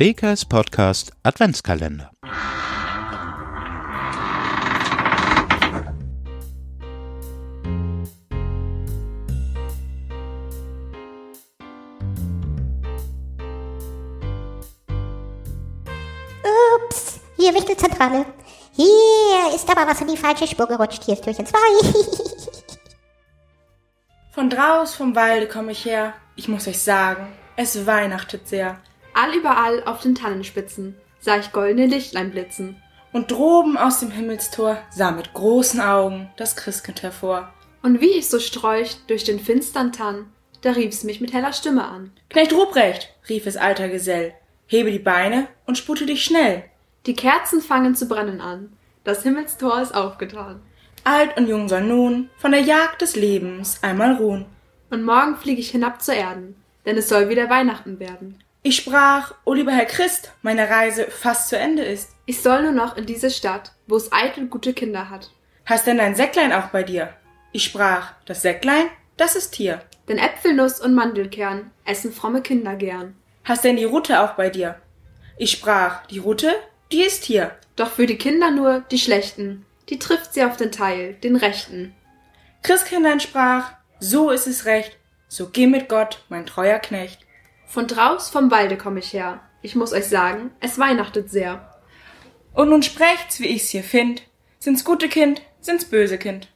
WKS Podcast Adventskalender. Ups, hier Wichtelzentrale. Hier ist aber was in die falsche Spur gerutscht. Hier ist Türchen 2. Von draus vom Walde komme ich her. Ich muss euch sagen, es weihnachtet sehr. Allüberall auf den Tannenspitzen sah ich goldene Lichtlein blitzen. Und droben aus dem Himmelstor sah mit großen Augen das Christkind hervor. Und wie ich so streucht durch den finstern Tann, da rief's mich mit heller Stimme an. Knecht Ruprecht, rief es alter Gesell, hebe die Beine und spute dich schnell. Die Kerzen fangen zu brennen an, das Himmelstor ist aufgetan. Alt und jung soll nun von der Jagd des Lebens einmal ruhen. Und morgen flieg ich hinab zur Erden, denn es soll wieder Weihnachten werden. Ich sprach, o lieber Herr Christ, meine Reise fast zu Ende ist. Ich soll nur noch in diese Stadt, wo es eitel gute Kinder hat. Hast denn dein Säcklein auch bei dir? Ich sprach, das Säcklein, das ist hier. Denn Äpfelnuss und Mandelkern essen fromme Kinder gern. Hast denn die Rute auch bei dir? Ich sprach, die Rute, die ist hier. Doch für die Kinder nur die schlechten, die trifft sie auf den Teil, den rechten. Christkindlein sprach, so ist es recht, so geh mit Gott, mein treuer Knecht. Von draus vom Walde komm ich her. Ich muss euch sagen, es weihnachtet sehr. Und nun sprecht's, wie ich's hier find. Sind's gute Kind, sind's böse Kind.